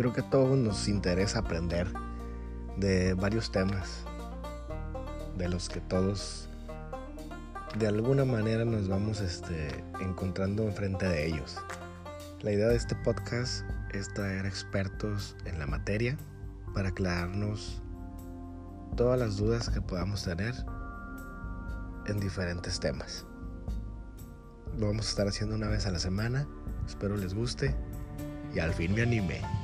creo que a todos nos interesa aprender de varios temas, de los que todos de alguna manera nos vamos este, encontrando enfrente de ellos. La idea de este podcast es traer expertos en la materia para aclararnos todas las dudas que podamos tener en diferentes temas. Lo vamos a estar haciendo una vez a la semana. Espero les guste y al fin me anime.